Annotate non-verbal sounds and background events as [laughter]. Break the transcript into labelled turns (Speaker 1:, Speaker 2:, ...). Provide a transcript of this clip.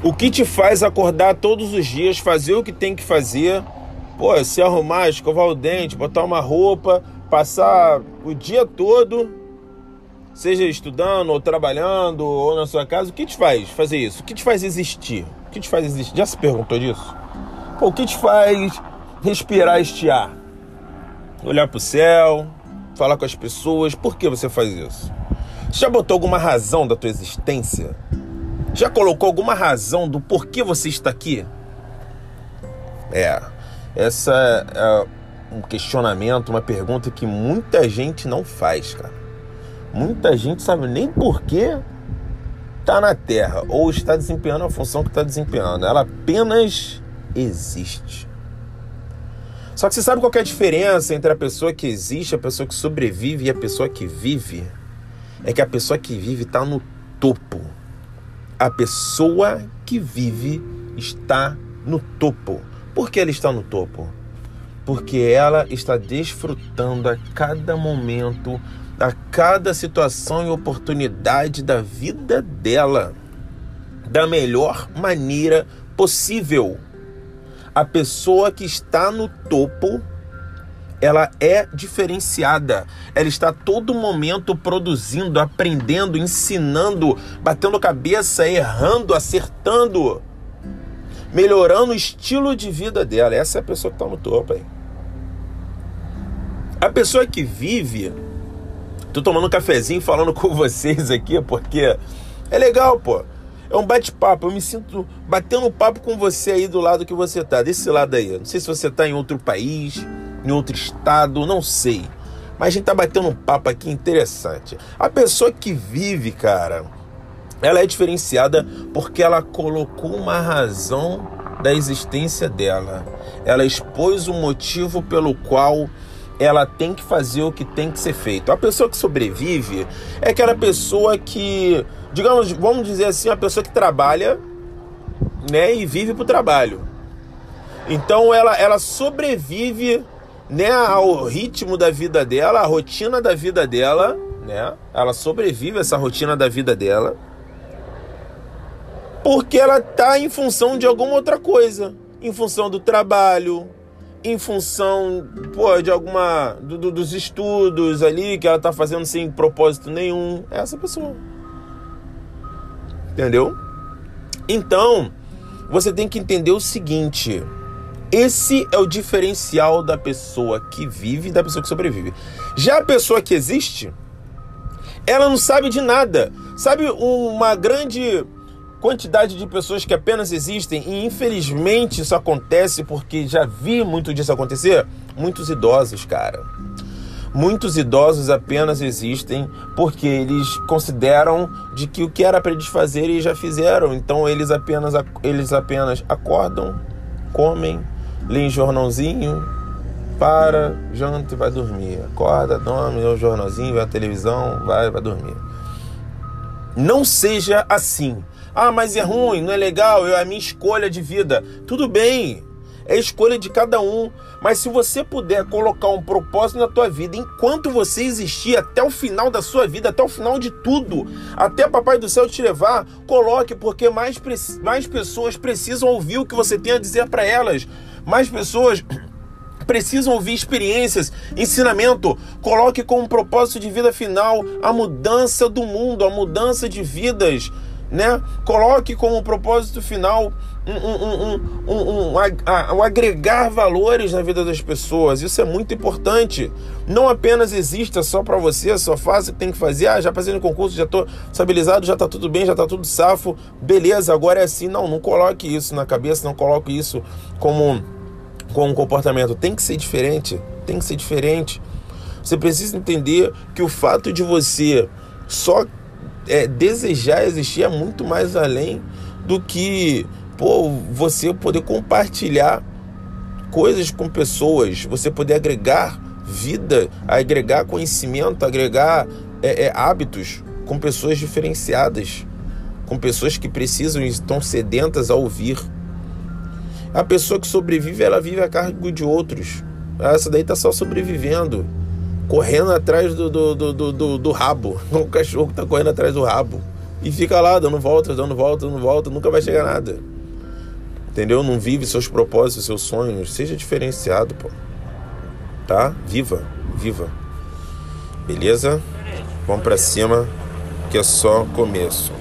Speaker 1: O que te faz acordar todos os dias, fazer o que tem que fazer, pô, se arrumar, escovar o dente, botar uma roupa, passar o dia todo, seja estudando ou trabalhando ou na sua casa, o que te faz fazer isso? O que te faz existir? O que te faz existir? Já se perguntou disso? Pô, o que te faz respirar este ar? Olhar pro céu, falar com as pessoas, por que você faz isso? Já botou alguma razão da tua existência? Já colocou alguma razão do porquê você está aqui? É, essa é um questionamento, uma pergunta que muita gente não faz, cara. Muita gente sabe nem porquê está na Terra ou está desempenhando a função que está desempenhando. Ela apenas existe. Só que você sabe qual é a diferença entre a pessoa que existe, a pessoa que sobrevive e a pessoa que vive? É que a pessoa que vive está no topo a pessoa que vive está no topo. Por que ela está no topo? Porque ela está desfrutando a cada momento, a cada situação e oportunidade da vida dela da melhor maneira possível. A pessoa que está no topo ela é diferenciada. Ela está todo momento produzindo, aprendendo, ensinando, batendo cabeça, errando, acertando, melhorando o estilo de vida dela. Essa é a pessoa que está no topo aí. A pessoa que vive, tô tomando um cafezinho falando [laughs] com vocês aqui, porque é legal, pô. É um bate-papo, eu me sinto batendo papo com você aí do lado que você tá, desse lado aí. Não sei se você tá em outro país, em outro estado, não sei. Mas a gente tá batendo um papo aqui interessante. A pessoa que vive, cara, ela é diferenciada porque ela colocou uma razão da existência dela. Ela expôs o motivo pelo qual ela tem que fazer o que tem que ser feito. A pessoa que sobrevive é aquela pessoa que, digamos, vamos dizer assim, a pessoa que trabalha, né, e vive para o trabalho. Então ela, ela sobrevive né, ao ritmo da vida dela, a rotina da vida dela, né? Ela sobrevive a essa rotina da vida dela. Porque ela tá em função de alguma outra coisa, em função do trabalho, em função, pô, de alguma do, do, dos estudos ali que ela tá fazendo sem propósito nenhum, é essa pessoa. Entendeu? Então, você tem que entender o seguinte, esse é o diferencial da pessoa que vive e da pessoa que sobrevive. Já a pessoa que existe, ela não sabe de nada. Sabe uma grande quantidade de pessoas que apenas existem e infelizmente isso acontece porque já vi muito disso acontecer? Muitos idosos, cara. Muitos idosos apenas existem porque eles consideram de que o que era para eles fazerem já fizeram. Então eles apenas eles apenas acordam, comem, lê jornalzinho, para, janta e vai dormir. Acorda, dorme, lê o jornalzinho, vê a televisão, vai, vai dormir. Não seja assim. Ah, mas é ruim, não é legal, é a minha escolha de vida. Tudo bem, é escolha de cada um. Mas se você puder colocar um propósito na tua vida, enquanto você existir até o final da sua vida, até o final de tudo, até Papai do Céu te levar, coloque, porque mais, mais pessoas precisam ouvir o que você tem a dizer para elas. Mais pessoas [clears throat] precisam ouvir experiências, ensinamento. Coloque como propósito de vida final a mudança do mundo, a mudança de vidas né? Coloque como propósito final um, um, um, um, agregar valores na vida das pessoas. Isso é muito importante. Não apenas exista só para você, só faça o que tem que fazer. Ah, já passei no concurso, já estou estabilizado, já está tudo bem, já está tudo safo. Beleza, agora é assim. Não, não coloque isso na cabeça, não coloque isso como, como um comportamento. Tem que ser diferente. Tem que ser diferente. Você precisa entender que o fato de você só é, desejar existir é muito mais além do que pô, você poder compartilhar coisas com pessoas, você poder agregar vida, agregar conhecimento, agregar é, é, hábitos com pessoas diferenciadas, com pessoas que precisam e estão sedentas a ouvir. A pessoa que sobrevive, ela vive a cargo de outros. Essa daí está só sobrevivendo correndo atrás do, do, do, do, do rabo. [laughs] O cachorro está correndo atrás do rabo. e fica lá dando voltas, dando voltas, dando voltas, nunca vai chegar nada. Entendeu? Não vive seus propósitos, seus sonhos. Seja diferenciado, pô. Tá? Viva, viva. Beleza? Vamos pra cima, que é só começo.